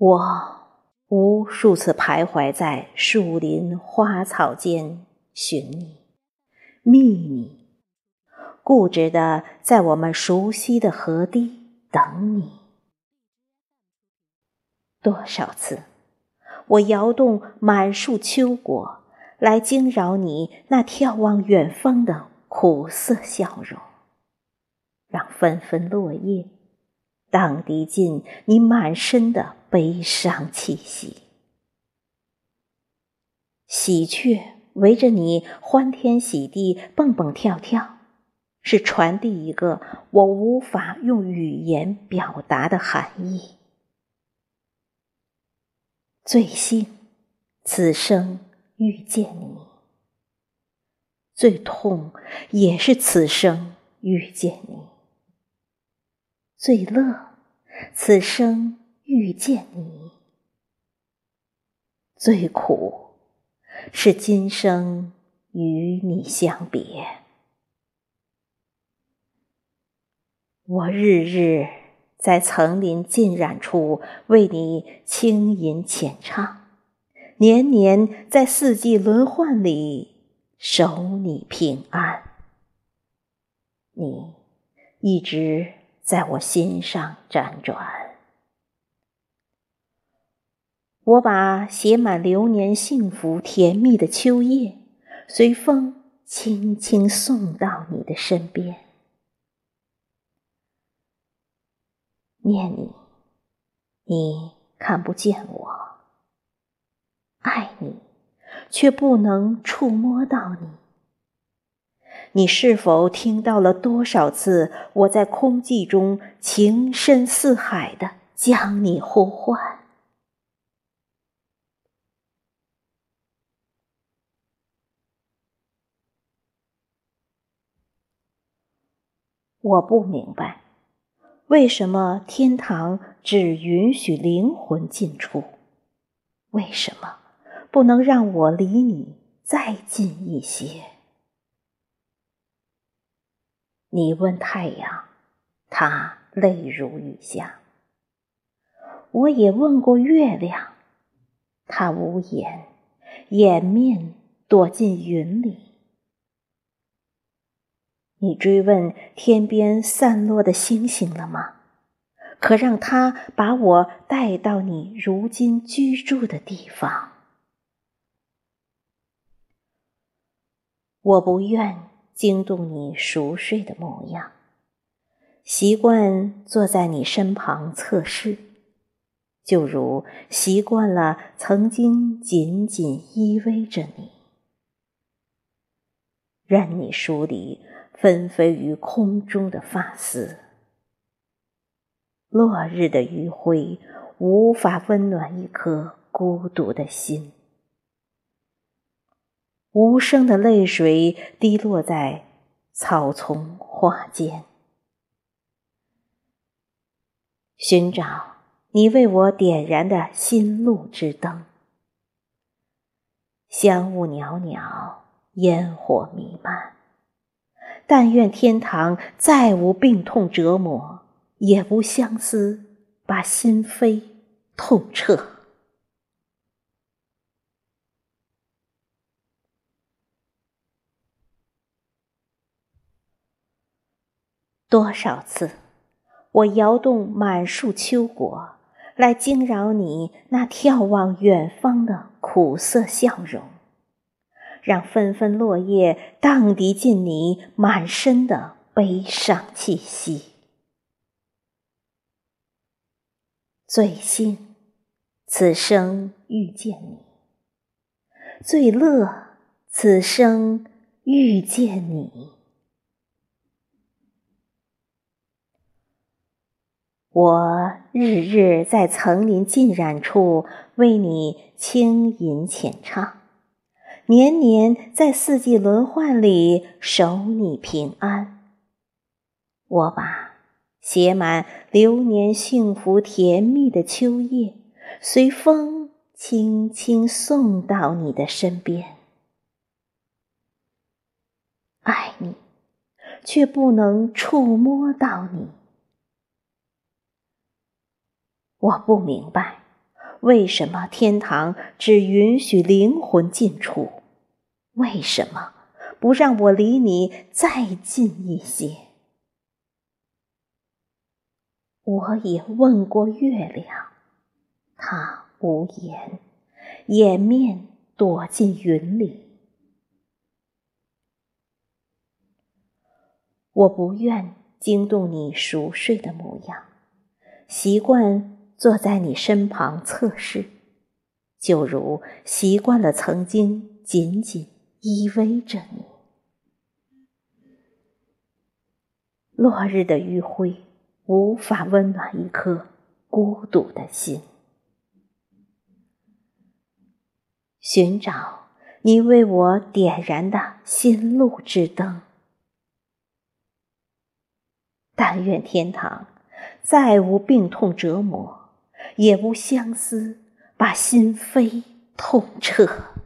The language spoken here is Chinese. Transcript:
我无数次徘徊在树林花草间，寻你、觅你，固执的在我们熟悉的河堤等你。多少次，我摇动满树秋果，来惊扰你那眺望远方的苦涩笑容，让纷纷落叶。荡涤尽你满身的悲伤气息，喜鹊围着你欢天喜地蹦蹦跳跳，是传递一个我无法用语言表达的含义。最幸此生遇见你，最痛也是此生遇见你。最乐，此生遇见你；最苦，是今生与你相别。我日日在层林尽染处为你轻吟浅唱，年年在四季轮换里守你平安。你一直。在我心上辗转，我把写满流年幸福甜蜜的秋叶，随风轻轻送到你的身边。念你，你看不见我；爱你，却不能触摸到你。你是否听到了多少次我在空寂中情深似海的将你呼唤？我不明白，为什么天堂只允许灵魂进出？为什么不能让我离你再近一些？你问太阳，它泪如雨下；我也问过月亮，它无言，掩面躲进云里。你追问天边散落的星星了吗？可让它把我带到你如今居住的地方。我不愿。惊动你熟睡的模样，习惯坐在你身旁侧视，就如习惯了曾经紧紧依偎着你，任你疏离纷飞于空中的发丝。落日的余晖无法温暖一颗孤独的心。无声的泪水滴落在草丛花间，寻找你为我点燃的心路之灯。香雾袅袅，烟火弥漫。但愿天堂再无病痛折磨，也无相思把心扉痛彻。多少次，我摇动满树秋果，来惊扰你那眺望远方的苦涩笑容，让纷纷落叶荡涤尽你满身的悲伤气息。最幸此生遇见你，最乐此生遇见你。我日日在层林尽染处为你轻吟浅唱，年年在四季轮换里守你平安。我把写满流年幸福甜蜜的秋叶，随风轻轻送到你的身边。爱你，却不能触摸到你。我不明白，为什么天堂只允许灵魂进出？为什么不让我离你再近一些？我也问过月亮，它无言，掩面躲进云里。我不愿惊动你熟睡的模样，习惯坐在你身旁侧视，就如习惯了曾经紧紧依偎着你。落日的余晖无法温暖一颗孤独的心，寻找你为我点燃的心路之灯。但愿天堂再无病痛折磨，也无相思把心扉痛彻。